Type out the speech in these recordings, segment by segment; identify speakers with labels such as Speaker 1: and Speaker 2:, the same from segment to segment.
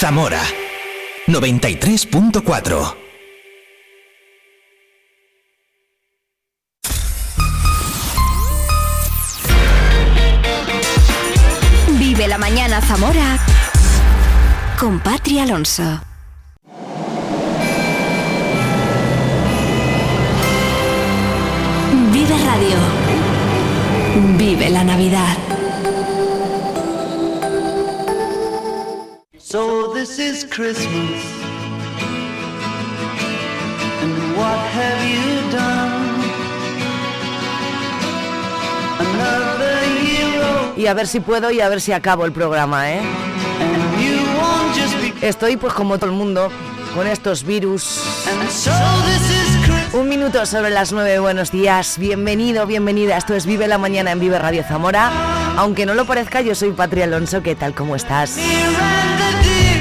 Speaker 1: Zamora 93.4
Speaker 2: Vive la mañana Zamora con Patria Alonso. Vive Radio. Vive la Navidad.
Speaker 3: So this is Christmas. And what have you done? Another year old,
Speaker 4: Y a ver si puedo y a ver si acabo el programa, ¿eh? Estoy pues como todo el mundo con estos virus.
Speaker 3: And so this is Christmas.
Speaker 4: Un minuto sobre las nueve, buenos días, bienvenido, bienvenida, esto es Vive la Mañana en Vive Radio Zamora. Aunque no lo parezca, yo soy Patria Alonso, ¿qué tal, cómo estás?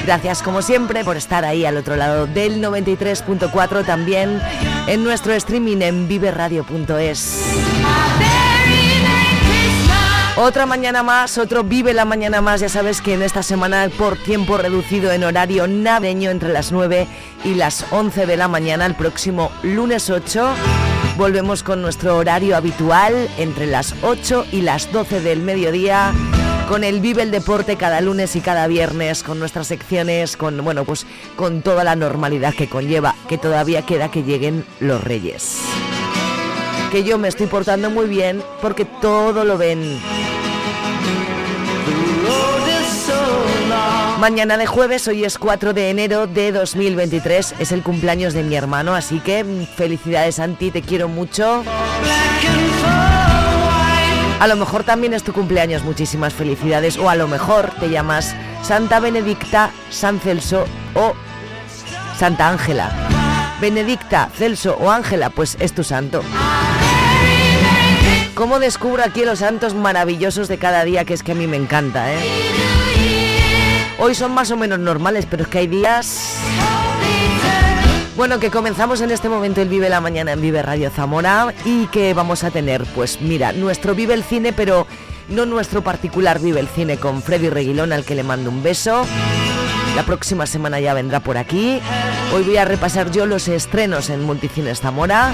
Speaker 4: Gracias como siempre por estar ahí al otro lado del 93.4, también en nuestro streaming en viveradio.es. Otra mañana más, otro Vive la Mañana más. Ya sabes que en esta semana por tiempo reducido en horario navideño entre las 9 y las 11 de la mañana, el próximo lunes 8, volvemos con nuestro horario habitual entre las 8 y las 12 del mediodía. Con el Vive el Deporte cada lunes y cada viernes, con nuestras secciones, con bueno, pues con toda la normalidad que conlleva, que todavía queda que lleguen los Reyes que yo me estoy portando muy bien porque todo lo ven. Mañana de jueves, hoy es 4 de enero de 2023, es el cumpleaños de mi hermano, así que mm, felicidades Santi, te quiero mucho. A lo mejor también es tu cumpleaños, muchísimas felicidades, o a lo mejor te llamas Santa Benedicta, San Celso o Santa Ángela. Benedicta, Celso o Ángela, pues es tu santo. ¿Cómo descubro aquí los santos maravillosos de cada día? Que es que a mí me encanta, ¿eh? Hoy son más o menos normales, pero es que hay días... Bueno, que comenzamos en este momento el Vive la Mañana en Vive Radio Zamora y que vamos a tener, pues mira, nuestro Vive el Cine, pero no nuestro particular Vive el Cine con Freddy Reguilón, al que le mando un beso. La próxima semana ya vendrá por aquí. Hoy voy a repasar yo los estrenos en Multicines Zamora.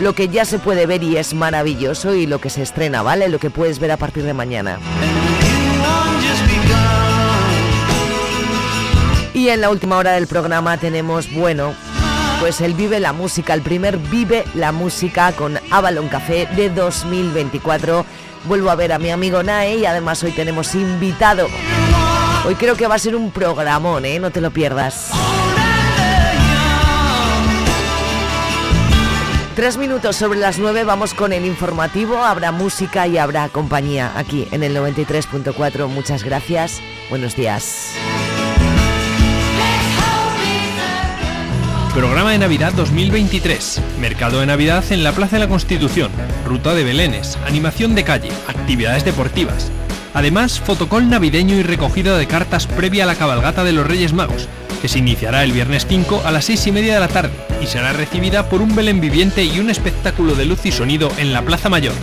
Speaker 4: Lo que ya se puede ver y es maravilloso y lo que se estrena, ¿vale? Lo que puedes ver a partir de mañana. Y en la última hora del programa tenemos, bueno, pues el Vive la Música, el primer Vive la Música con Avalon Café de 2024. Vuelvo a ver a mi amigo Nae y además hoy tenemos invitado. Hoy creo que va a ser un programón, ¿eh? No te lo pierdas. Tres minutos sobre las nueve, vamos con el informativo. Habrá música y habrá compañía aquí en el 93.4. Muchas gracias. Buenos días.
Speaker 5: Programa de Navidad 2023. Mercado de Navidad en la Plaza de la Constitución. Ruta de Belénes. Animación de calle. Actividades deportivas. Además, fotocol navideño y recogida de cartas previa a la cabalgata de los Reyes Magos, que se iniciará el viernes 5 a las 6 y media de la tarde y será recibida por un Belén viviente y un espectáculo de luz y sonido en la Plaza Mayor.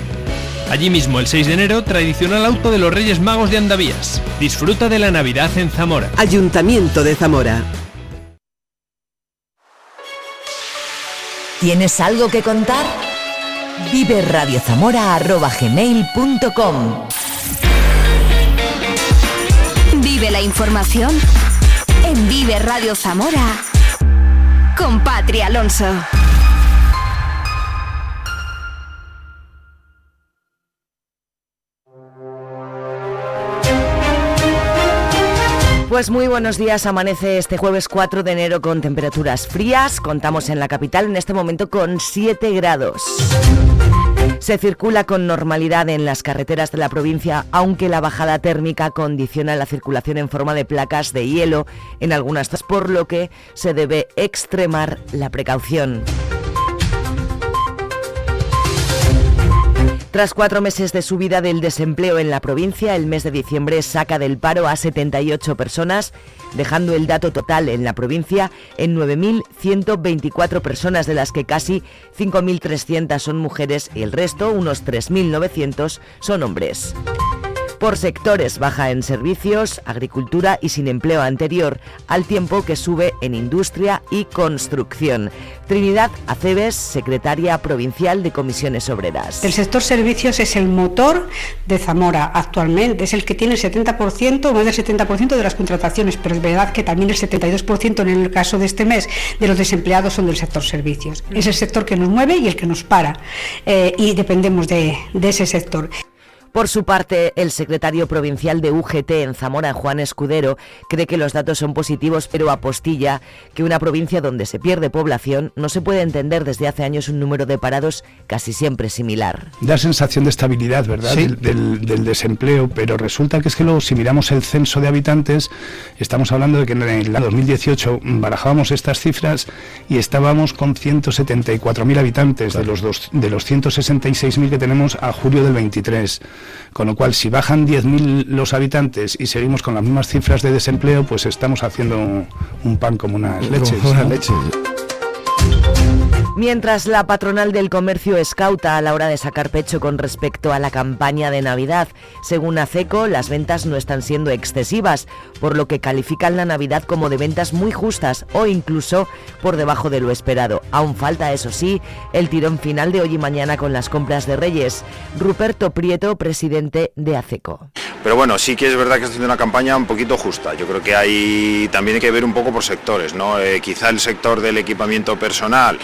Speaker 5: Allí mismo, el 6 de enero, tradicional auto de los Reyes Magos de Andavías. Disfruta de la Navidad en Zamora.
Speaker 6: Ayuntamiento de Zamora.
Speaker 7: ¿Tienes algo que contar? Vive radiozamora@gmail.com.
Speaker 2: Vive la información en Vive Radio Zamora con Patria Alonso.
Speaker 4: Pues muy buenos días, amanece este jueves 4 de enero con temperaturas frías, contamos en la capital en este momento con 7 grados. Se circula con normalidad en las carreteras de la provincia, aunque la bajada térmica condiciona la circulación en forma de placas de hielo en algunas zonas, por lo que se debe extremar la precaución. Tras cuatro meses de subida del desempleo en la provincia, el mes de diciembre saca del paro a 78 personas, dejando el dato total en la provincia en 9.124 personas, de las que casi 5.300 son mujeres y el resto, unos 3.900, son hombres. Por sectores baja en servicios, agricultura y sin empleo anterior, al tiempo que sube en industria y construcción. Trinidad Aceves, secretaria provincial de Comisiones Obreras.
Speaker 1: El sector servicios es el motor de Zamora actualmente, es el que tiene el 70%, más del 70% de las contrataciones, pero es verdad que también el 72% en el caso de este mes de los desempleados son del sector servicios. Es el sector que nos mueve y el que nos para eh, y dependemos de, de ese sector.
Speaker 4: Por su parte, el secretario provincial de UGT en Zamora, Juan Escudero, cree que los datos son positivos, pero apostilla que una provincia donde se pierde población no se puede entender desde hace años un número de parados casi siempre similar.
Speaker 8: Da sensación de estabilidad, ¿verdad?
Speaker 5: Sí.
Speaker 8: Del, del- del desempleo, pero resulta que es que luego, si miramos el censo de habitantes, estamos hablando de que en el año 2018 barajábamos estas cifras y estábamos con 174.000 habitantes de los, dos, de los 166.000 que tenemos a julio del 23. Con lo cual, si bajan 10.000 los habitantes y seguimos con las mismas cifras de desempleo, pues estamos haciendo un pan como unas leches.
Speaker 9: Como unas
Speaker 8: ¿no?
Speaker 4: Mientras la patronal del comercio escauta a la hora de sacar pecho con respecto a la campaña de Navidad, según ACECO, las ventas no están siendo excesivas, por lo que califican la Navidad como de ventas muy justas o incluso por debajo de lo esperado. Aún falta, eso sí, el tirón final de hoy y mañana con las compras de Reyes. Ruperto Prieto, presidente de ACECO.
Speaker 10: Pero bueno, sí que es verdad que está haciendo una campaña un poquito justa. Yo creo que hay también hay que ver un poco por sectores, ¿no? Eh, quizá el sector del equipamiento personal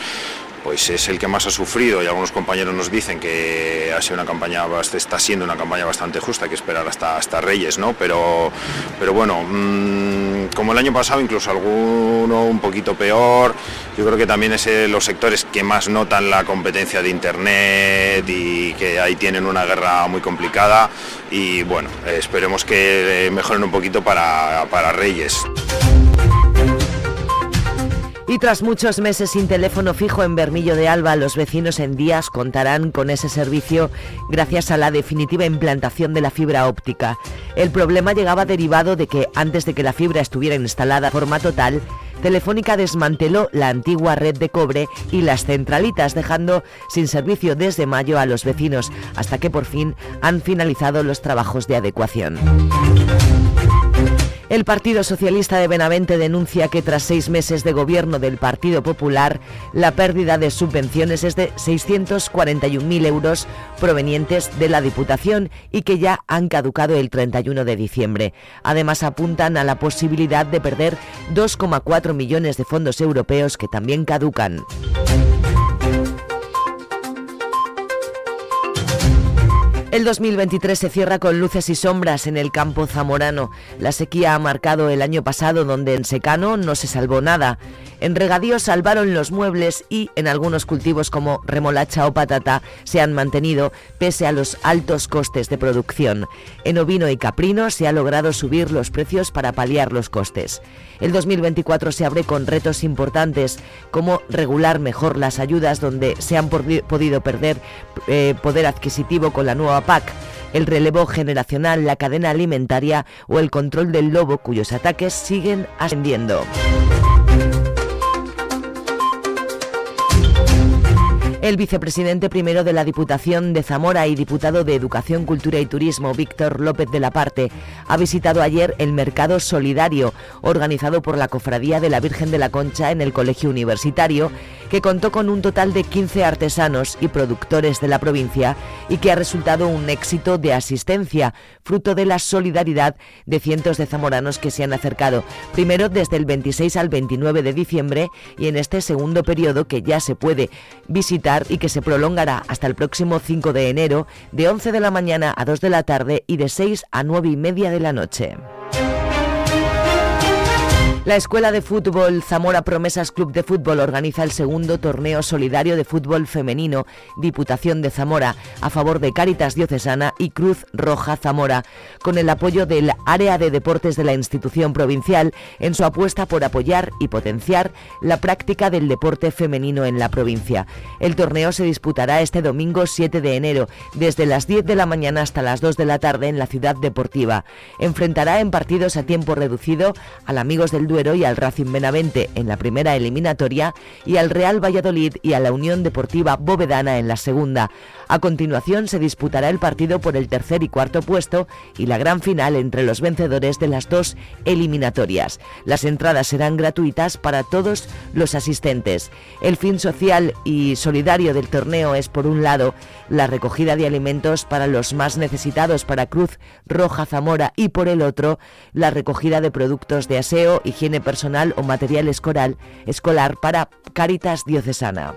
Speaker 10: pues es el que más ha sufrido y algunos compañeros nos dicen que ha sido una campaña está siendo una campaña bastante justa, que esperar hasta hasta Reyes, ¿no? Pero pero bueno, mm, como el año pasado incluso alguno un poquito peor, yo creo que también es eh, los sectores que más notan la competencia de internet y que ahí tienen una guerra muy complicada y bueno, eh, esperemos que eh, mejoren un poquito para, para Reyes.
Speaker 4: Y tras muchos meses sin teléfono fijo en Bermillo de Alba, los vecinos en días contarán con ese servicio gracias a la definitiva implantación de la fibra óptica. El problema llegaba derivado de que antes de que la fibra estuviera instalada de forma total, Telefónica desmanteló la antigua red de cobre y las centralitas, dejando sin servicio desde mayo a los vecinos, hasta que por fin han finalizado los trabajos de adecuación. El Partido Socialista de Benavente denuncia que tras seis meses de gobierno del Partido Popular, la pérdida de subvenciones es de 641.000 euros provenientes de la Diputación y que ya han caducado el 31 de diciembre. Además, apuntan a la posibilidad de perder 2,4 millones de fondos europeos que también caducan. El 2023 se cierra con luces y sombras en el campo zamorano. La sequía ha marcado el año pasado donde en secano no se salvó nada. En regadío salvaron los muebles y en algunos cultivos como remolacha o patata se han mantenido pese a los altos costes de producción. En ovino y caprino se ha logrado subir los precios para paliar los costes. El 2024 se abre con retos importantes como regular mejor las ayudas donde se han podido perder eh, poder adquisitivo con la nueva PAC el relevo generacional, la cadena alimentaria o el control del lobo cuyos ataques siguen ascendiendo. El vicepresidente primero de la Diputación de Zamora y diputado de Educación, Cultura y Turismo, Víctor López de la Parte, ha visitado ayer el Mercado Solidario, organizado por la Cofradía de la Virgen de la Concha en el Colegio Universitario, que contó con un total de 15 artesanos y productores de la provincia y que ha resultado un éxito de asistencia, fruto de la solidaridad de cientos de zamoranos que se han acercado, primero desde el 26 al 29 de diciembre y en este segundo periodo que ya se puede visitar y que se prolongará hasta el próximo 5 de enero, de 11 de la mañana a 2 de la tarde y de 6 a 9 y media de la noche. La Escuela de Fútbol Zamora Promesas Club de Fútbol organiza el segundo torneo solidario de fútbol femenino Diputación de Zamora a favor de Cáritas Diocesana y Cruz Roja Zamora, con el apoyo del área de deportes de la institución provincial en su apuesta por apoyar y potenciar la práctica del deporte femenino en la provincia. El torneo se disputará este domingo 7 de enero, desde las 10 de la mañana hasta las 2 de la tarde en la ciudad deportiva. Enfrentará en partidos a tiempo reducido al Amigos del Duero Duero y al Racing Benavente en la primera eliminatoria y al Real Valladolid y a la Unión Deportiva Bovedana en la segunda. A continuación se disputará el partido por el tercer y cuarto puesto y la gran final entre los vencedores de las dos eliminatorias. Las entradas serán gratuitas para todos los asistentes. El fin social y solidario del torneo es, por un lado, la recogida de alimentos para los más necesitados para Cruz Roja Zamora y, por el otro, la recogida de productos de aseo, higiene personal o material escolar, escolar para Caritas Diocesana.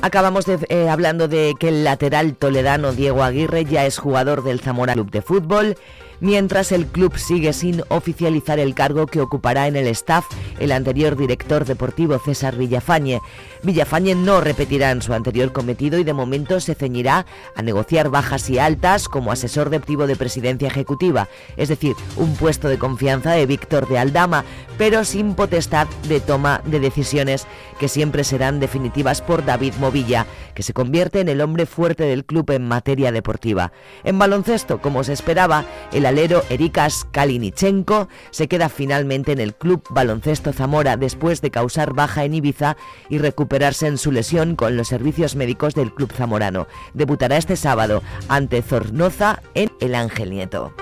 Speaker 4: Acabamos de, eh, hablando de que el lateral toledano Diego Aguirre ya es jugador del Zamora Club de Fútbol mientras el club sigue sin oficializar el cargo que ocupará en el staff el anterior director deportivo César Villafañe. Villafañe no repetirá en su anterior cometido y de momento se ceñirá a negociar bajas y altas como asesor deportivo de presidencia ejecutiva, es decir, un puesto de confianza de Víctor de Aldama, pero sin potestad de toma de decisiones que siempre serán definitivas por David Movilla, que se convierte en el hombre fuerte del club en materia deportiva. En baloncesto, como se esperaba, el alero Erikas Kalinichenko se queda finalmente en el Club Baloncesto Zamora después de causar baja en Ibiza y recuperarse en su lesión con los servicios médicos del Club Zamorano. Debutará este sábado ante Zornoza en El Ángel Nieto.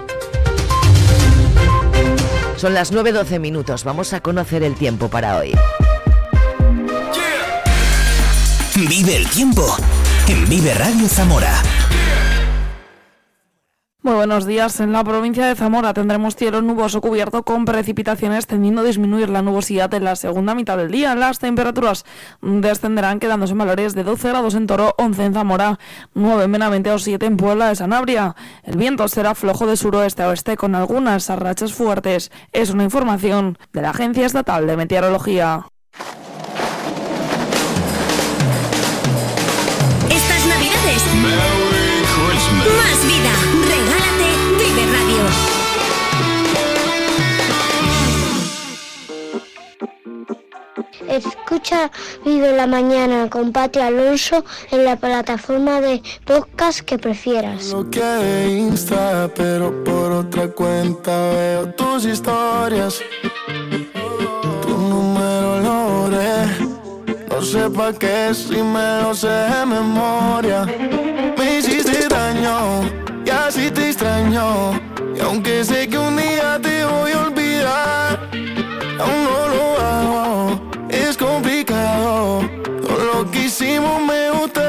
Speaker 4: Son las 9.12 minutos, vamos a conocer el tiempo para hoy.
Speaker 9: Vive el tiempo en Vive Radio Zamora.
Speaker 11: Muy buenos días. En la provincia de Zamora tendremos cielo nuboso cubierto con precipitaciones tendiendo a disminuir la nubosidad en la segunda mitad del día. Las temperaturas descenderán quedándose en valores de 12 grados en Toro, 11 en Zamora, 9 en Benavente o 7 en Puebla de Sanabria. El viento será flojo de suroeste a oeste con algunas rachas fuertes. Es una información de la Agencia Estatal de Meteorología.
Speaker 2: Más vida. Regálate Vive Radio.
Speaker 12: Escucha Vive la Mañana con Pati Alonso en la plataforma de podcast que prefieras.
Speaker 13: Lo que de Insta, pero por otra cuenta veo tus historias. Tu número lo. No sé pa' qué si me lo sé de memoria. Y así te extraño. Y aunque sé que un día te voy a olvidar, aún no lo hago. Es complicado. Todo lo que hicimos me gusta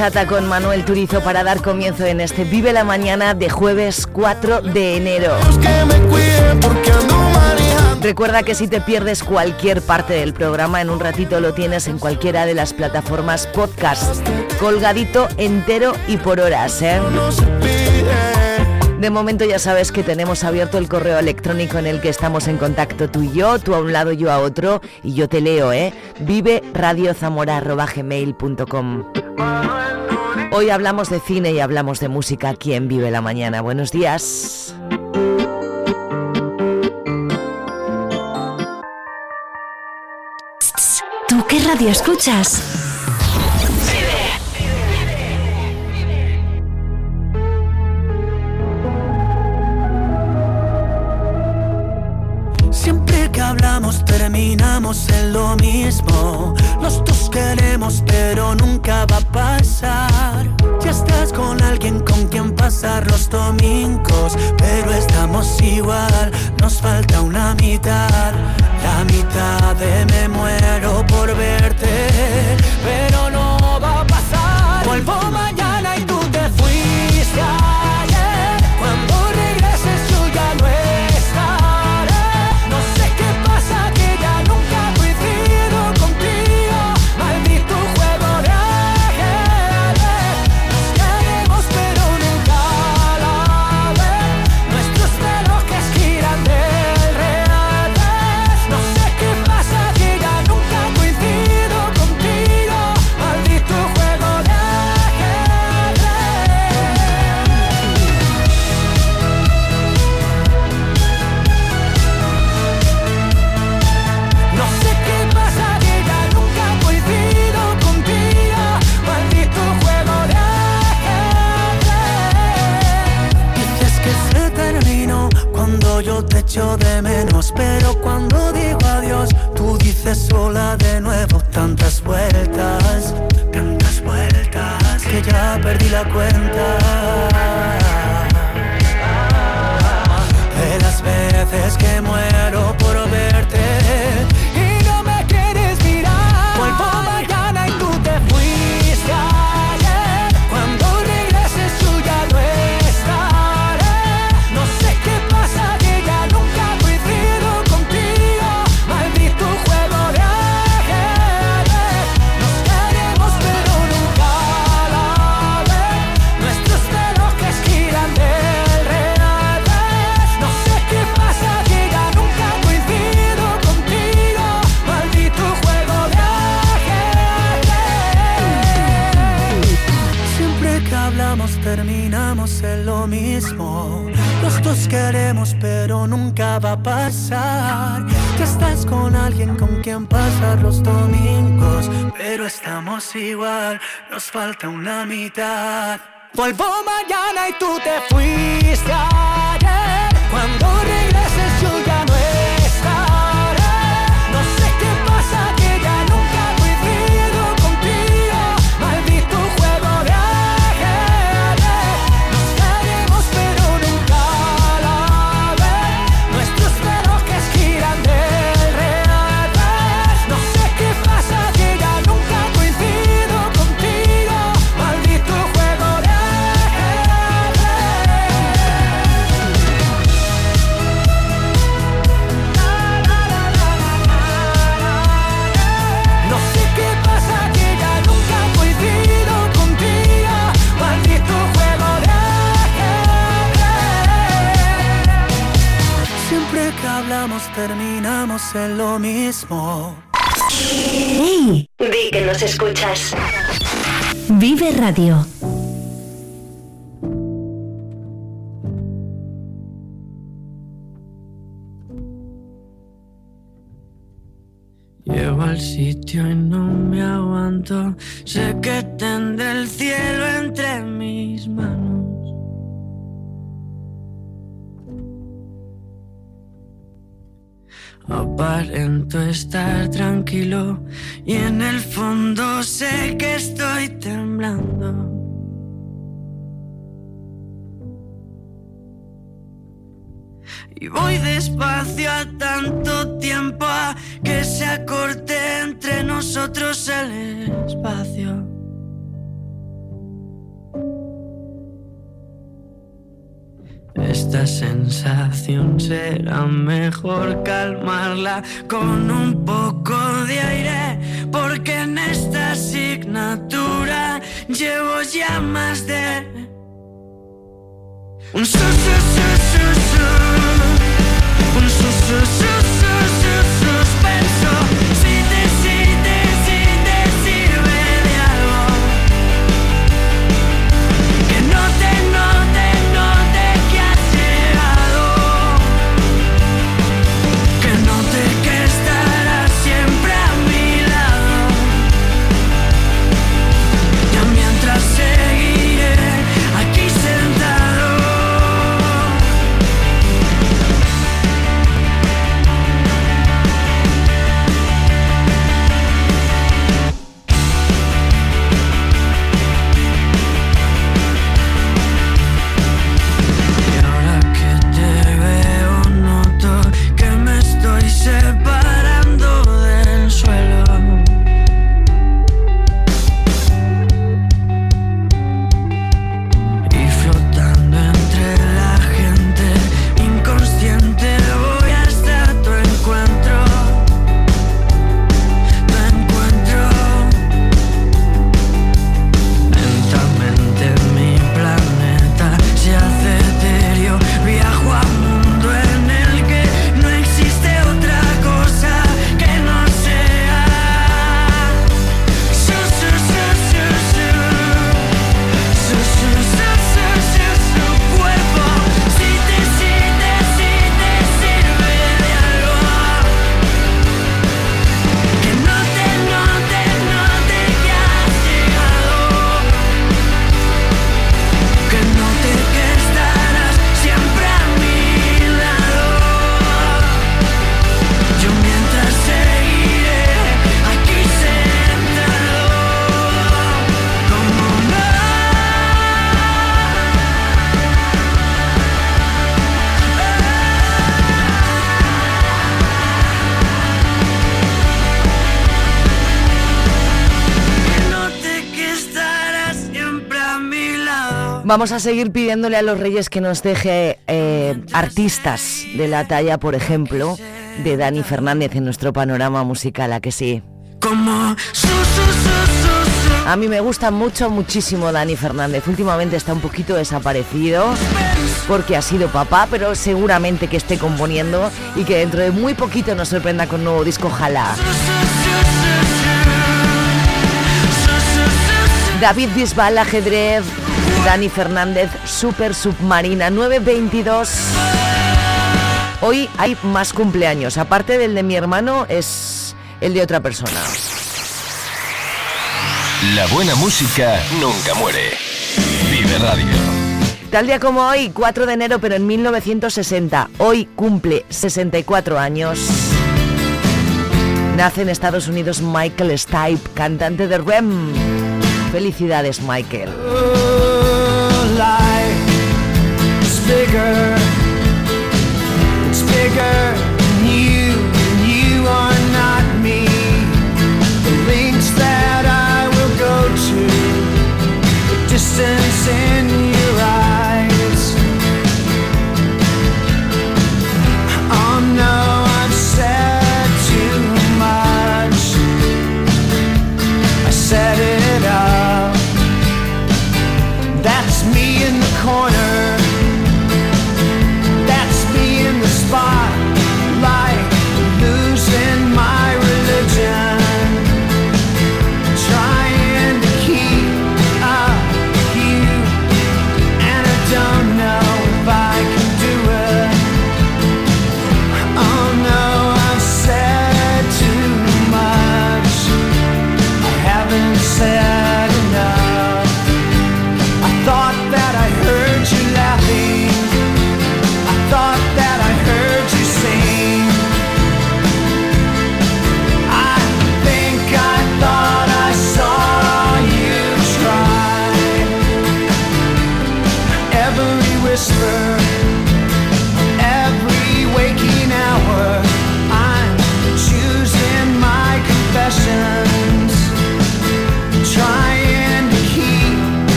Speaker 4: bachata con Manuel Turizo para dar comienzo en este Vive la Mañana de jueves 4 de enero. Recuerda que si te pierdes cualquier parte del programa, en un ratito lo tienes en cualquiera de las plataformas podcast, colgadito entero y por horas, ¿eh? De momento ya sabes que tenemos abierto el correo electrónico en el que estamos en contacto tú y yo, tú a un lado, yo a otro, y yo te leo, ¿eh? Vive radiozamora.gmail.com Hoy hablamos de cine y hablamos de música aquí en Vive la Mañana. Buenos días.
Speaker 2: ¿Tú qué radio escuchas?
Speaker 13: Siempre que
Speaker 14: hablamos terminamos en lo mismo. Los dos queremos pero nunca va a pasar. Ya estás con alguien con quien pasar los domingos, pero estamos igual, nos falta una mitad. La mitad de me muero por verte, pero no Pero cuando digo adiós tú dices sola de nuevo Tantas vueltas, tantas vueltas Que ya perdí la cuenta. De las veces que muero terminamos en lo mismo. Los dos queremos pero nunca va a pasar. Ya estás con alguien con quien pasar los domingos, pero estamos igual, nos falta una mitad. Vuelvo mañana y tú te fuiste ayer. Cuando regreses yo ya terminamos en lo mismo.
Speaker 2: ¡Hey! Di que nos escuchas. Vive Radio.
Speaker 15: Llego al sitio y no me aguanto. Sé que tendré el cielo entre mis manos. Aparento estar tranquilo y en el fondo sé que estoy temblando. Y voy despacio a tanto tiempo a que se acorte entre nosotros el espacio. Esta sensación será mejor calmarla con un poco de aire, porque en esta asignatura llevo ya más de un su, su, su, su. Un su, su,
Speaker 16: Vamos a seguir pidiéndole a los reyes que nos deje eh, artistas de la talla, por ejemplo, de Dani Fernández en nuestro panorama musical, ¿a que sí? A mí me gusta mucho, muchísimo Dani Fernández. Últimamente está un poquito desaparecido porque ha sido papá, pero seguramente que esté componiendo y que dentro de muy poquito nos sorprenda con un nuevo disco, ojalá. David Bisbal, ajedrez. Dani Fernández, Super Submarina 922. Hoy hay más cumpleaños. Aparte del de mi hermano, es el de otra persona.
Speaker 17: La buena música nunca muere. Vive Radio.
Speaker 16: Tal día como hoy, 4 de enero, pero en 1960. Hoy cumple 64 años. Nace en Estados Unidos Michael Stipe, cantante de REM. Felicidades, Michael.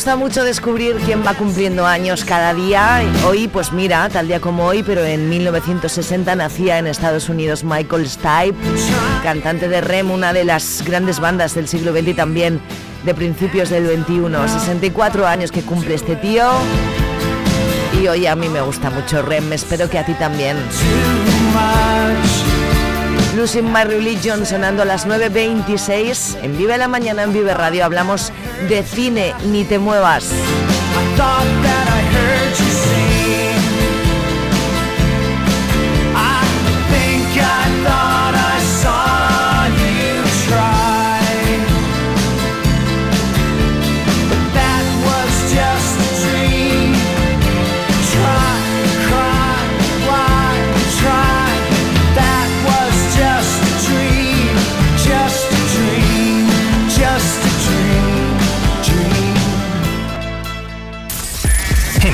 Speaker 16: Gusta mucho descubrir quién va cumpliendo años cada día. Hoy, pues mira, tal día como hoy, pero en 1960 nacía en Estados Unidos Michael Stipe, cantante de REM, una de las grandes bandas del siglo XX y también de principios del XXI. 64 años que cumple este tío. Y hoy a mí me gusta mucho REM, espero que a ti también. Losing My Religion sonando a las 9.26 en Vive la Mañana en Vive Radio. Hablamos de cine, ni te muevas.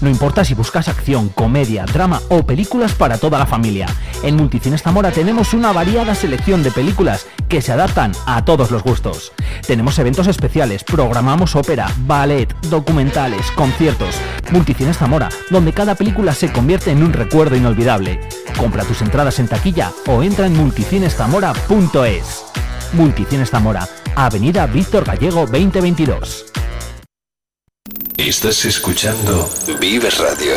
Speaker 18: No importa si buscas acción, comedia, drama o películas para toda la familia. En Multicines Zamora tenemos una variada selección de películas que se adaptan a todos los gustos. Tenemos eventos especiales, programamos ópera, ballet, documentales, conciertos. Multicines Zamora, donde cada película se convierte en un recuerdo inolvidable. Compra tus entradas en taquilla o entra en multicineszamora.es. Multicines Zamora, Avenida Víctor Gallego 2022.
Speaker 19: Estás escuchando Vive Radio.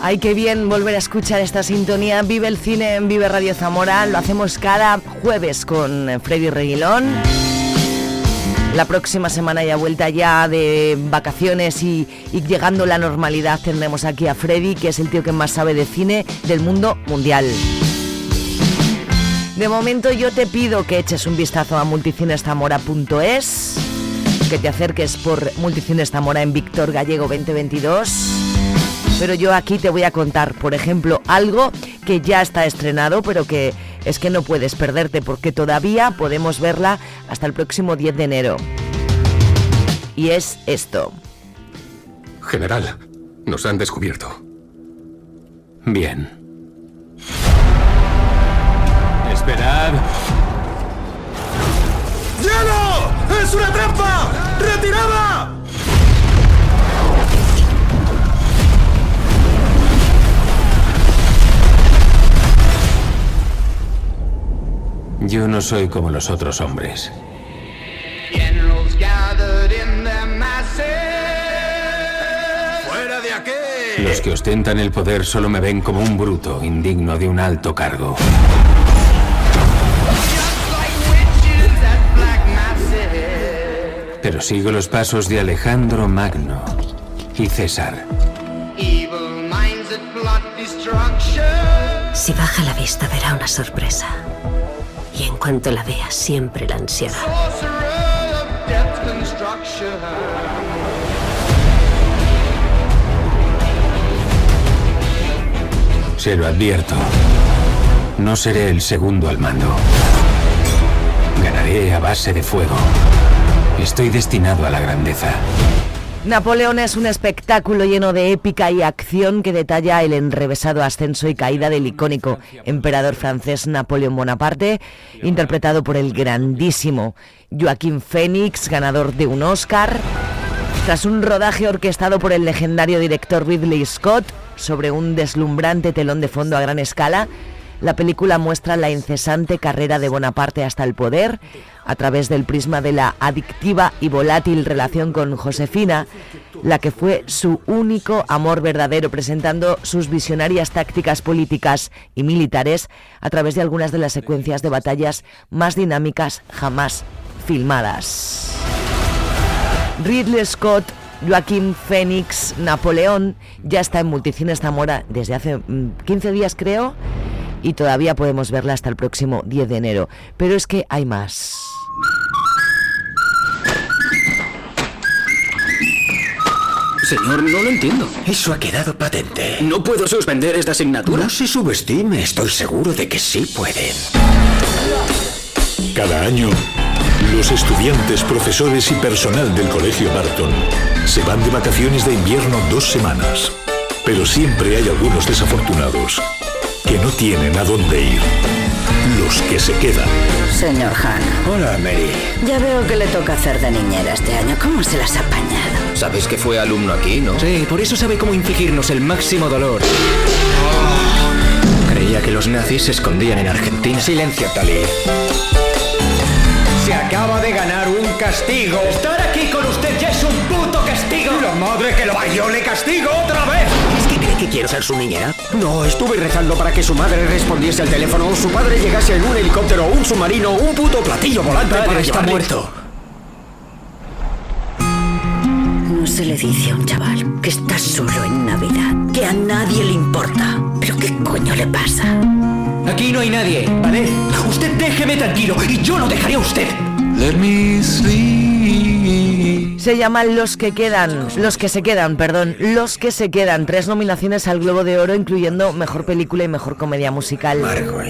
Speaker 4: Ay, qué bien volver a escuchar esta sintonía. Vive el cine en Vive Radio Zamora. Lo hacemos cada jueves con Freddy Reguilón. La próxima semana ya vuelta ya de vacaciones y, llegando la normalidad tendremos aquí a Freddy, que es el tío que más sabe de cine del mundo mundial. De momento yo te pido que eches un vistazo a multicinestamora.es, que te acerques por Multicines Zamora en Víctor Gallego 2022. Pero yo aquí te voy a contar, por ejemplo, algo que ya está estrenado, pero que es que no puedes perderte porque todavía podemos verla hasta el próximo 10 de enero. Y es esto.
Speaker 19: General, nos han descubierto. Bien.
Speaker 20: Esperad.
Speaker 3: ¡Hielo! ¡Es una trampa! ¡Retirada!
Speaker 19: Yo no soy como los otros hombres.
Speaker 3: ¡Fuera de aquí!
Speaker 19: Los que ostentan el poder solo me ven como un bruto, indigno de un alto cargo. Pero sigo los pasos de Alejandro Magno y César.
Speaker 21: Si baja la vista verá una sorpresa. Cuanto la vea, siempre la
Speaker 3: construction.
Speaker 19: Se lo advierto. No seré el segundo al mando. Ganaré a base de fuego. Estoy destinado a la grandeza.
Speaker 4: Napoleón es un espectáculo lleno de épica y acción que detalla el enrevesado ascenso y caída del icónico emperador francés Napoleón Bonaparte, interpretado por el grandísimo Joaquín Phoenix, ganador de un Oscar. Tras un rodaje orquestado por el legendario director Ridley Scott sobre un deslumbrante telón de fondo a gran escala, la película muestra la incesante carrera de Bonaparte hasta el poder a través del prisma de la adictiva y volátil relación con Josefina, la que fue su único amor verdadero, presentando sus visionarias tácticas políticas y militares a través de algunas de las secuencias de batallas más dinámicas jamás filmadas. Ridley Scott, Joaquín Phoenix, Napoleón, ya está en Multicines Zamora desde hace mm, 15 días creo y todavía podemos verla hasta el próximo 10 de enero. Pero es que hay más.
Speaker 22: Señor, no lo entiendo. Eso ha quedado patente. No puedo suspender esta asignatura.
Speaker 23: No se subestime, estoy seguro de que sí pueden.
Speaker 24: Cada año, los estudiantes, profesores y personal del Colegio Barton se van de vacaciones de invierno dos semanas. Pero siempre hay algunos desafortunados que no tienen a dónde ir. Los que se quedan.
Speaker 25: Señor Han.
Speaker 23: Hola, Mary.
Speaker 25: Ya veo que le toca hacer de niñera este año. ¿Cómo se las ha apañado?
Speaker 22: Sabes que fue alumno aquí, ¿no? Sí, por eso sabe cómo infligirnos el máximo dolor. Creía que los nazis se escondían en Argentina. Silencio, Tali.
Speaker 26: Se acaba de ganar un castigo. Estar aquí con usted ya es un puto castigo. La madre que lo yo le castigo otra vez.
Speaker 22: ¿Es que quiero ser su niñera? No, estuve rezando para que su madre respondiese al teléfono su padre llegase en un helicóptero un submarino un puto platillo volante
Speaker 26: Padre
Speaker 22: para
Speaker 26: está
Speaker 22: llevarle-
Speaker 26: muerto.
Speaker 27: No se le dice a un chaval que está solo en Navidad, que a nadie le importa. ¿Pero qué coño le pasa?
Speaker 22: Aquí no hay nadie, ¿vale? Usted déjeme tranquilo y yo lo dejaré a usted.
Speaker 4: Se llaman Los que quedan, Los que se quedan, perdón, Los que se quedan. Tres nominaciones al Globo de Oro, incluyendo Mejor Película y Mejor Comedia Musical.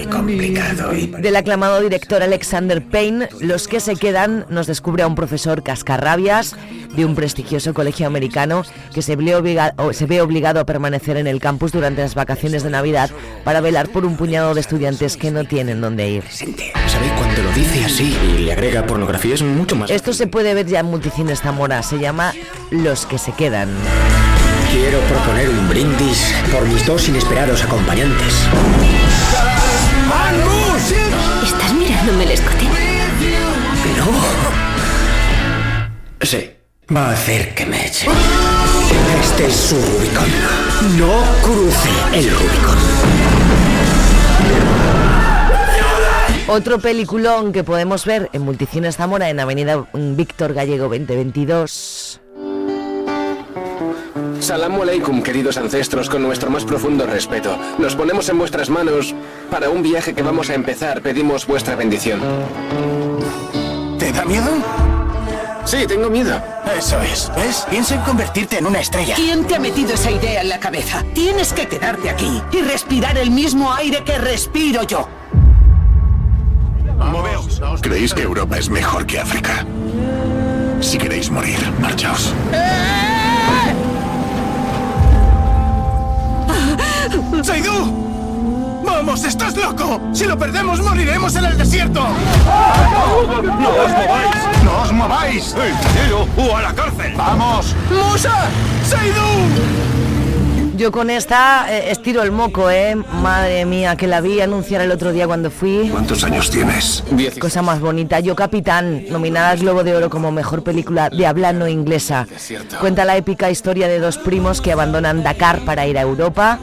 Speaker 23: complicado y...
Speaker 4: Del aclamado director Alexander Payne, Los que se quedan nos descubre a un profesor cascarrabias de un prestigioso colegio americano que se ve, obliga- o se ve obligado a permanecer en el campus durante las vacaciones de Navidad para velar por un puñado de estudiantes que no tienen dónde ir.
Speaker 22: ¿Sabe? Cuando lo dice así y le agrega pornografía es mucho más...
Speaker 4: Esto se puede ver ya en Multicines Zamora, se llama Los que se quedan.
Speaker 23: Quiero proponer un brindis por mis dos inesperados acompañantes.
Speaker 21: ¿Estás mirándome el escote?
Speaker 23: Sí. Va a hacer que me eche. Este es su Rubicon. No cruce el Rubicon.
Speaker 4: Otro peliculón que podemos ver en Multicines Zamora en Avenida mm, Víctor Gallego 2022.
Speaker 25: Salam aleikum, queridos ancestros, con nuestro más profundo respeto. Nos ponemos en vuestras manos para un viaje que vamos a empezar. Pedimos vuestra bendición.
Speaker 28: ¿Te da miedo?
Speaker 25: Sí, tengo miedo.
Speaker 28: Eso es. ¿Ves? Piensa en convertirte en una estrella.
Speaker 29: ¿Quién te ha metido esa idea en la cabeza? Tienes que quedarte aquí y respirar el mismo aire que respiro yo.
Speaker 30: Moveos. ¿Creéis que Europa es mejor que África? Si queréis morir, marchaos.
Speaker 28: ¡Saidú! ¡Vamos, estás loco! Si lo perdemos, moriremos en el desierto.
Speaker 30: ¡No os mováis! ¡No os mováis! ¡El dinero o a la cárcel! ¡Vamos!
Speaker 29: ¡Musa!
Speaker 28: ¡Saidú!
Speaker 4: Yo con esta eh, estiro el moco, ¿eh? Madre mía, que la vi anunciar el otro día cuando fui.
Speaker 30: ¿Cuántos años tienes?
Speaker 4: Cosa más bonita. Yo Capitán, nominada al Globo de Oro como mejor película de habla no inglesa. Cuenta la épica historia de dos primos que abandonan Dakar para ir a Europa.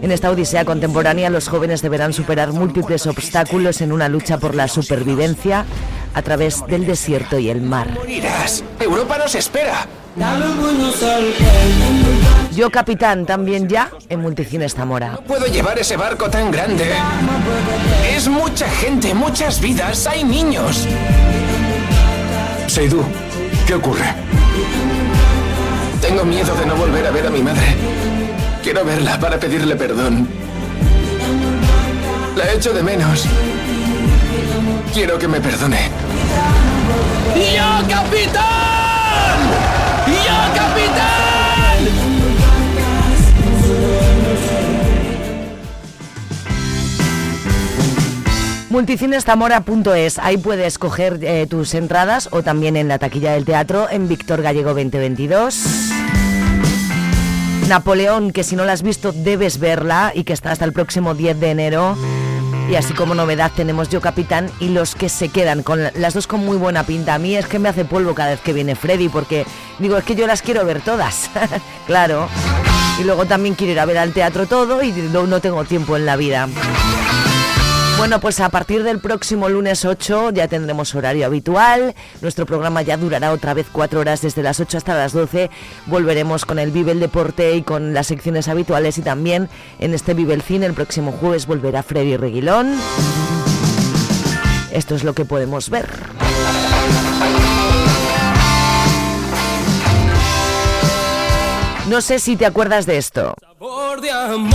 Speaker 4: En esta odisea contemporánea, los jóvenes deberán superar múltiples obstáculos en una lucha por la supervivencia a través del desierto y el mar.
Speaker 25: Morirás. Europa nos espera.
Speaker 4: Yo Capitán, también ya en Multicines Zamora.
Speaker 25: Puedo llevar ese barco tan grande. Es mucha gente, muchas vidas. Hay niños.
Speaker 30: Seidú, ¿qué ocurre?
Speaker 25: Tengo miedo de no volver a ver a mi madre. Quiero verla para pedirle perdón. La echo de menos. Quiero que me perdone.
Speaker 29: ¡Yo, capitán! ¡Yo, capitán!
Speaker 4: Multicinesamora.es, ahí puedes coger eh, tus entradas o también en la taquilla del teatro en Víctor Gallego 2022. Napoleón, que si no la has visto debes verla y que está hasta el próximo 10 de enero. Y así como novedad tenemos Yo Capitán y los que se quedan, con la- las dos con muy buena pinta. A mí es que me hace polvo cada vez que viene Freddy, porque digo, es que yo las quiero ver todas. claro. Y luego también quiero ir a ver al teatro todo y no, no tengo tiempo en la vida. Bueno, pues a partir del próximo lunes 8 ya tendremos horario habitual. Nuestro programa ya durará otra vez cuatro horas desde las 8 hasta las 12. Volveremos con el Vive el Deporte y con las secciones habituales y también en este Vive el Cine el próximo jueves volverá Freddy Reguilón. Esto es lo que podemos ver. No sé si te acuerdas de esto.
Speaker 31: Sabor de amor,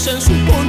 Speaker 31: Tus ojos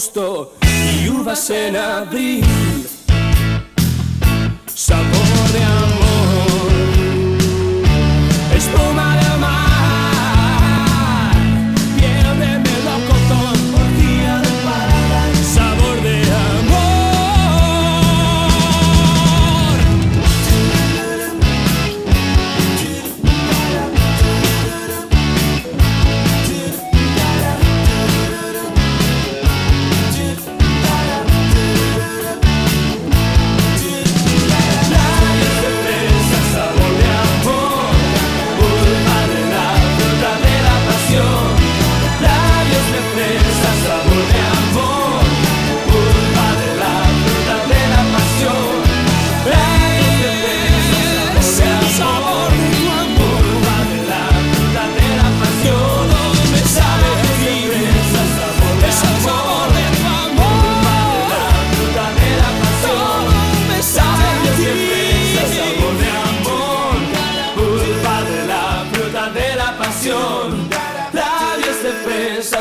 Speaker 31: Αύγουστο Ιούβα σε ένα Σαν πόρε αμόρ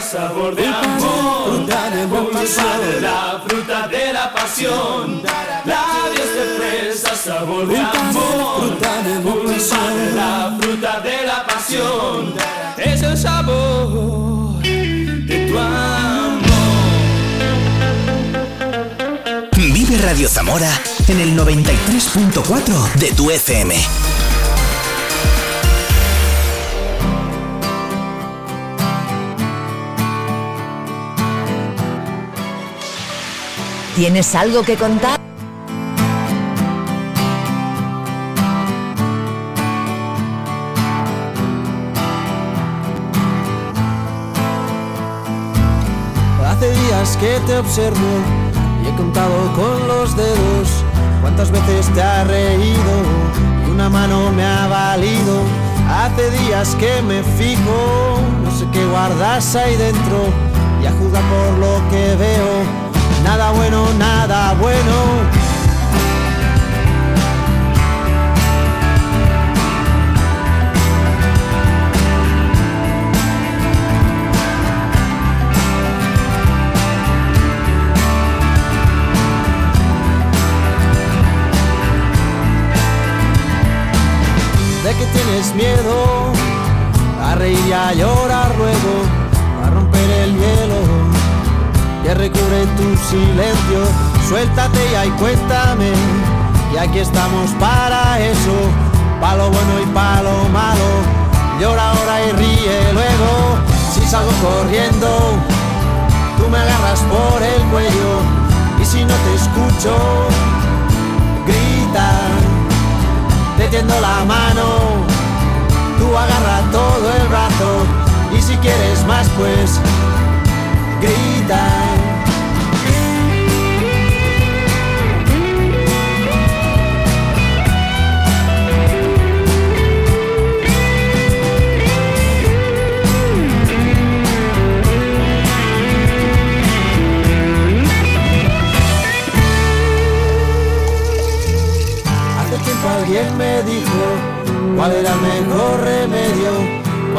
Speaker 31: sabor de amor, pulpa de la fruta de la pasión. Labios de fresa, sabor de amor, pulpa de la fruta de la pasión. Es el sabor de tu amor.
Speaker 9: Vive Radio Zamora en el 93.4 de tu FM.
Speaker 4: ¿Tienes algo que contar?
Speaker 32: Hace días que te observo y he contado con los dedos cuántas veces te ha reído y una mano me ha valido. Hace días que me fijo, no sé qué guardas ahí dentro y a juzgar por lo que veo. Nada bueno, nada bueno. de que tienes miedo a reír y a llorar recubre tu silencio. Suéltate y ahí cuéntame, y aquí estamos para eso, pa' lo bueno y pa' lo malo. Llora ahora y ríe luego, si salgo corriendo, tú me agarras por el cuello, y si no te escucho, grita te tiendo la mano, tú agarra todo el brazo y si quieres más pues grita.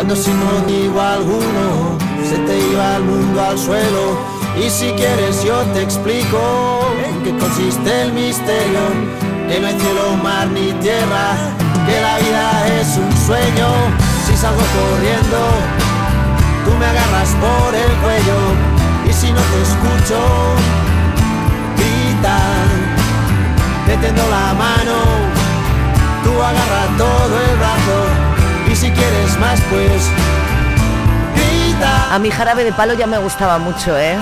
Speaker 32: Cuando sin motivo alguno se te iba el mundo al suelo. Y si quieres yo te explico en qué consiste el misterio, que no hay cielo, mar ni tierra, que la vida es un sueño. Si salgo corriendo, tú me agarras por el cuello. Y si no te escucho, grita, te tendo la mano, tú agarra todo el brazo y si quieres más pues grita.
Speaker 4: A mi jarabe de palo ya me gustaba mucho, ¿eh?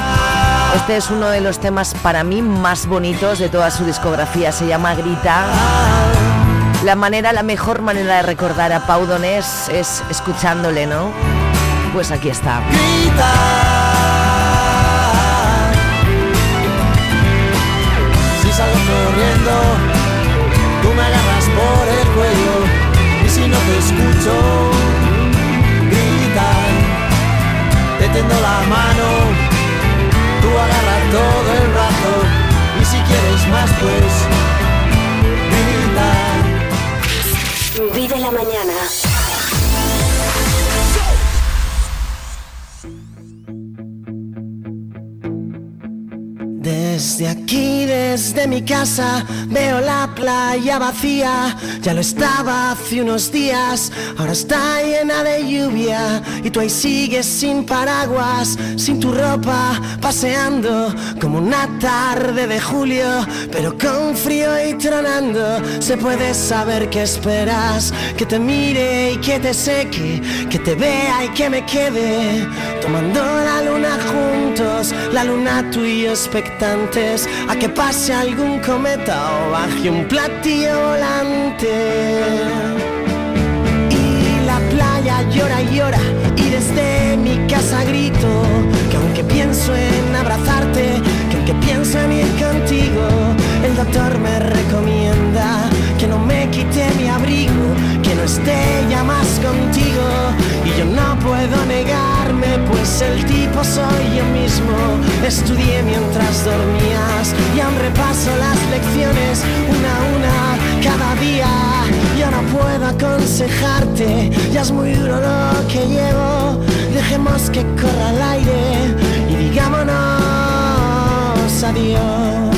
Speaker 4: Este es uno de los temas para mí más bonitos de toda su discografía, se llama Grita. La manera, la mejor manera de recordar a Pau Donés es escuchándole, ¿no? Pues aquí está.
Speaker 32: Si salgo corriendo, te escucho, grita, te tendo la mano, tú agarras todo el brazo y si quieres más pues grita.
Speaker 27: Vive la mañana.
Speaker 33: Desde aquí, desde mi casa, veo la playa vacía. Ya lo estaba hace unos días, ahora está llena de lluvia. Y tú ahí sigues sin paraguas, sin tu ropa, paseando como una tarde de julio. Pero con frío y tronando, se puede saber qué esperas. Que te mire y que te seque, que te vea y que me quede. Tomando la luna juntos, la luna tú y yo expectantes a que pase algún cometa o baje un platillo volante. Y la playa llora y llora y desde mi casa grito que aunque pienso en abrazarte, que aunque pienso en ir contigo, el doctor me recomienda que no me quite mi abrigo, que no esté ya más contigo y yo no puedo negarme, pues el tipo soy yo mismo. Estudié mientras dormías y aún repaso las lecciones una a una cada día. Yo no puedo aconsejarte, ya es muy duro lo que llevo. Dejemos que corra el aire y digámonos adiós.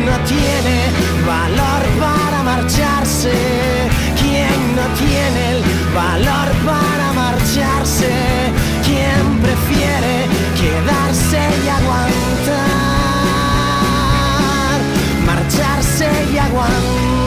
Speaker 33: ¿Quién no tiene valor para marcharse? ¿Quién no tiene el valor para marcharse? ¿Quién prefiere quedarse y aguantar? Marcharse y aguantar.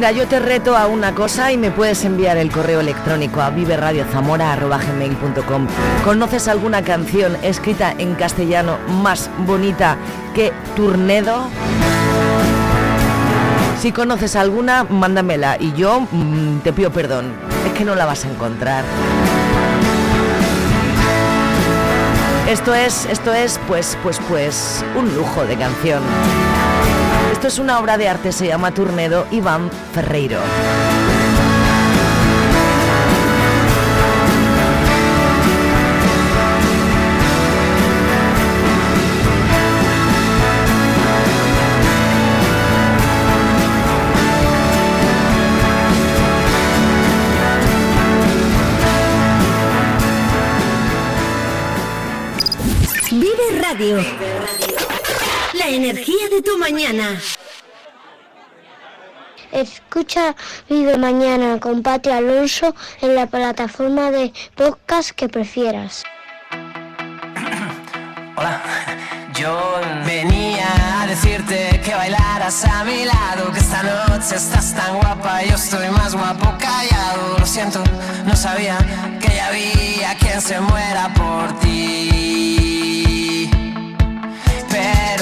Speaker 4: Mira, yo te reto a una cosa y me puedes enviar el correo electrónico a viveradiozamora.gmail.com ¿Conoces alguna canción escrita en castellano más bonita que Turnedo? Si conoces alguna, mándamela y yo mm, te pido perdón. Es que no la vas a encontrar. Esto es, esto es, pues, pues, pues, un lujo de canción. Esto es una obra de arte, se llama Turnedo Iván Ferreiro.
Speaker 27: De tu mañana.
Speaker 34: Escucha Vive Mañana con Pati Alonso en la plataforma de podcast que prefieras.
Speaker 35: Hola, yo venía a decirte que bailaras a mi lado, que esta noche estás tan guapa, yo estoy más guapo callado. Lo siento, no sabía que ya había quien se muera por ti.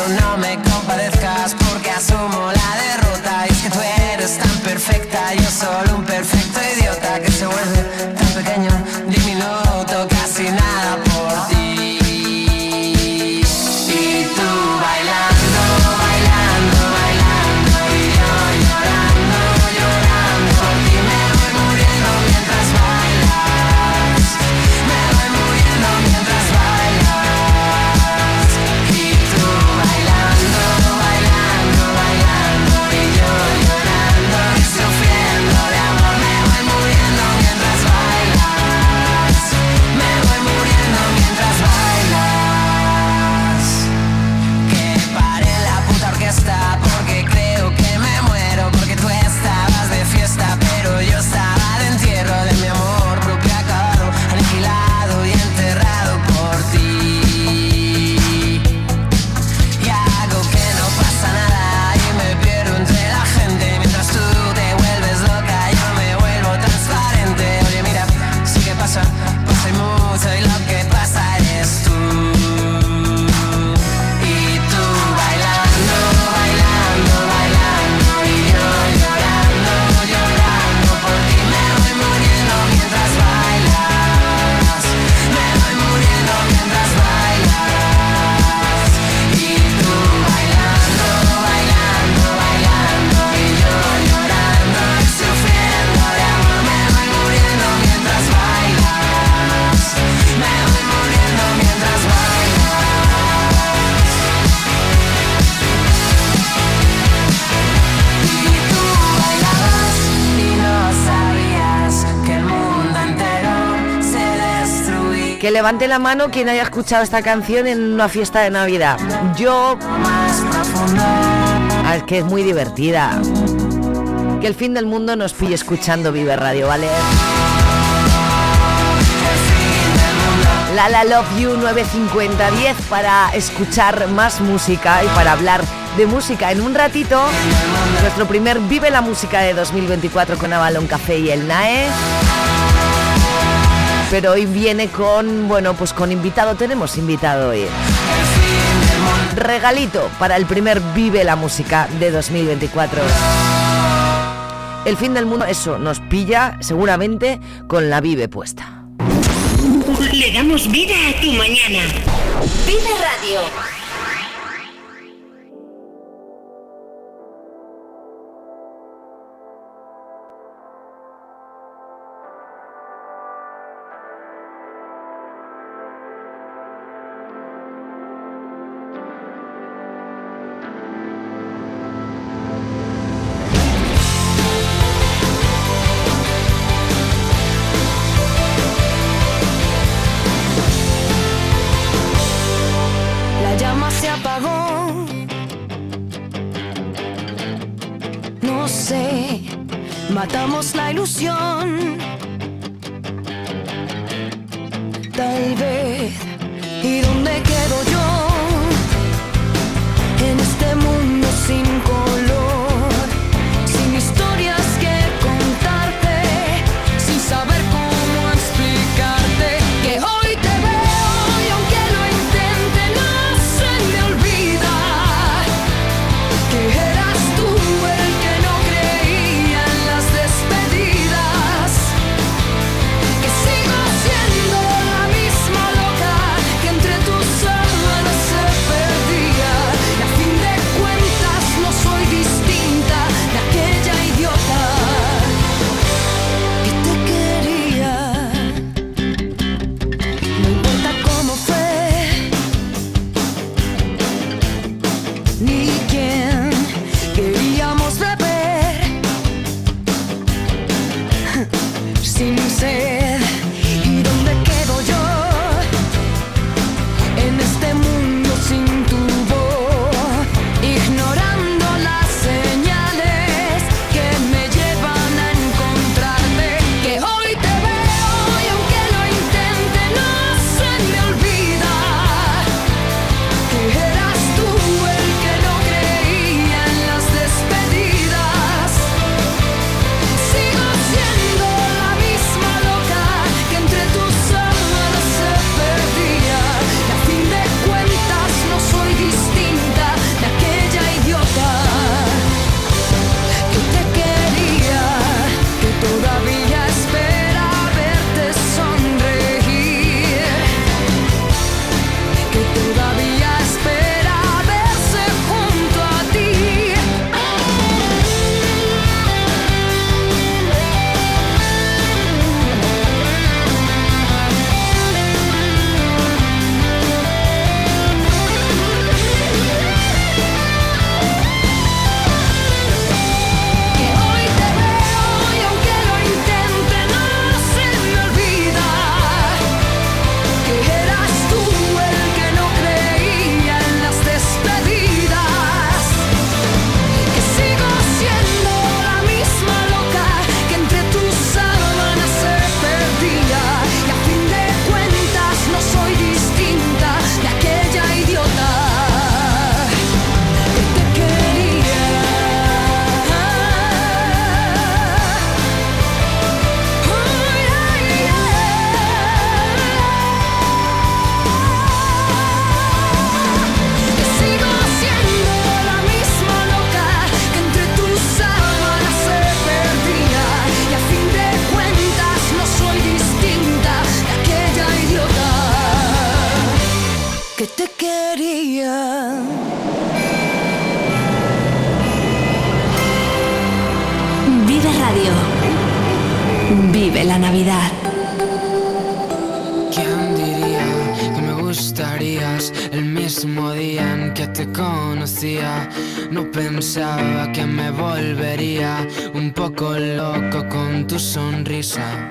Speaker 35: No me compadezcas porque asumo la derrota. Y es que tú eres tan perfecta, yo solo un perfecto idiota que se vuelve tan pequeño,
Speaker 4: levante la mano quien haya escuchado esta canción en una fiesta de Navidad. Yo... Ah, es que es muy divertida. Que el fin del mundo nos pille escuchando Vive Radio, ¿vale? La La Love You 95010 para escuchar más música y para hablar de música. En un ratito, nuestro primer Vive la Música de 2024 con Avalon Café y el NAE. Pero hoy viene con, bueno, pues con invitado, tenemos invitado hoy. Regalito para el primer Vive la Música de 2024. El fin del mundo, eso, nos pilla seguramente con la Vive puesta.
Speaker 27: Le damos vida a tu mañana. Vive Radio.
Speaker 36: Matamos la ilusión. El
Speaker 35: mismo día en que te conocía? No pensaba que me volvería un poco loco con tu sonrisa.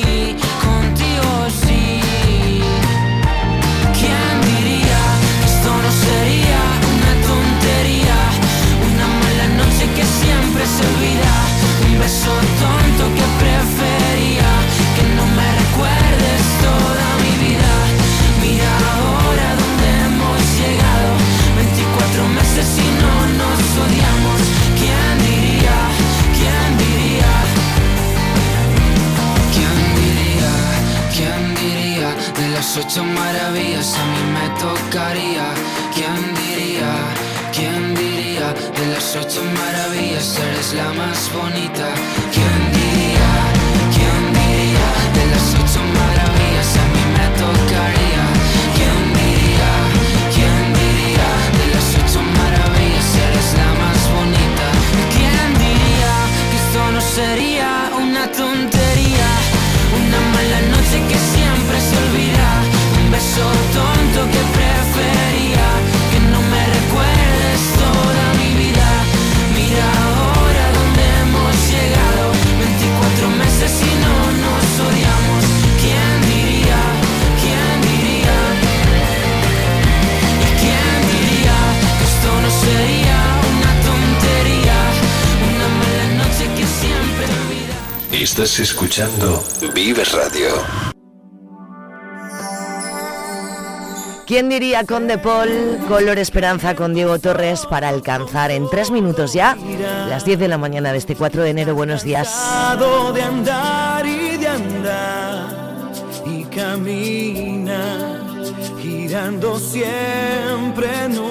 Speaker 35: que siempre se olvida. Un beso tonto que prefería que no me recuerdes toda mi vida. Mira ahora dónde hemos llegado. 24 meses y no nos odiamos. ¿Quién diría? ¿Quién diría? ¿Quién diría? ¿Quién diría? De las ocho maravillas a mí me tocaría. ¿Quién diría? ¿Quién diría? De las ocho maravillas eres la más bonita. ¿Quién
Speaker 17: Estás escuchando Vive Radio.
Speaker 4: ¿Quién diría con De Paul, Color Esperanza con Diego Torres para alcanzar en tres minutos ya las 10 de la mañana de este 4 de enero? Buenos días.
Speaker 16: de andar y de andar y camina girando siempre en un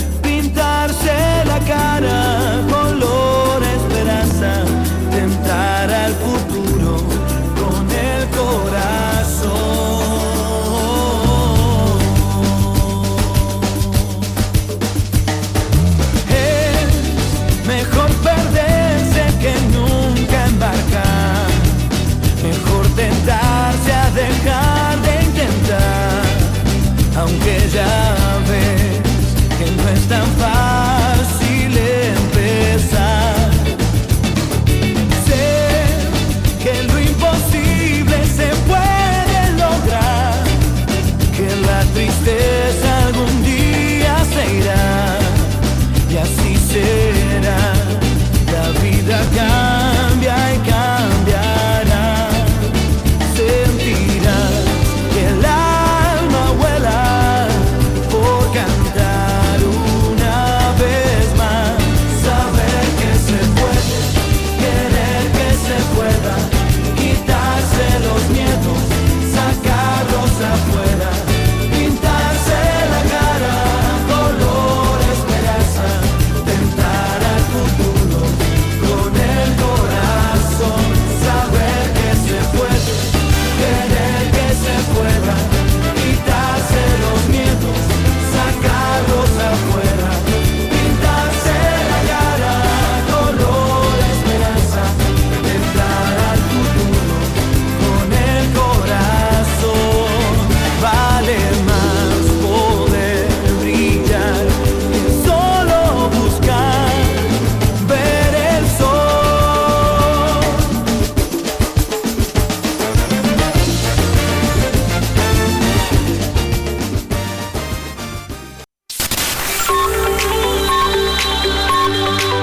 Speaker 16: pintarse la cara con los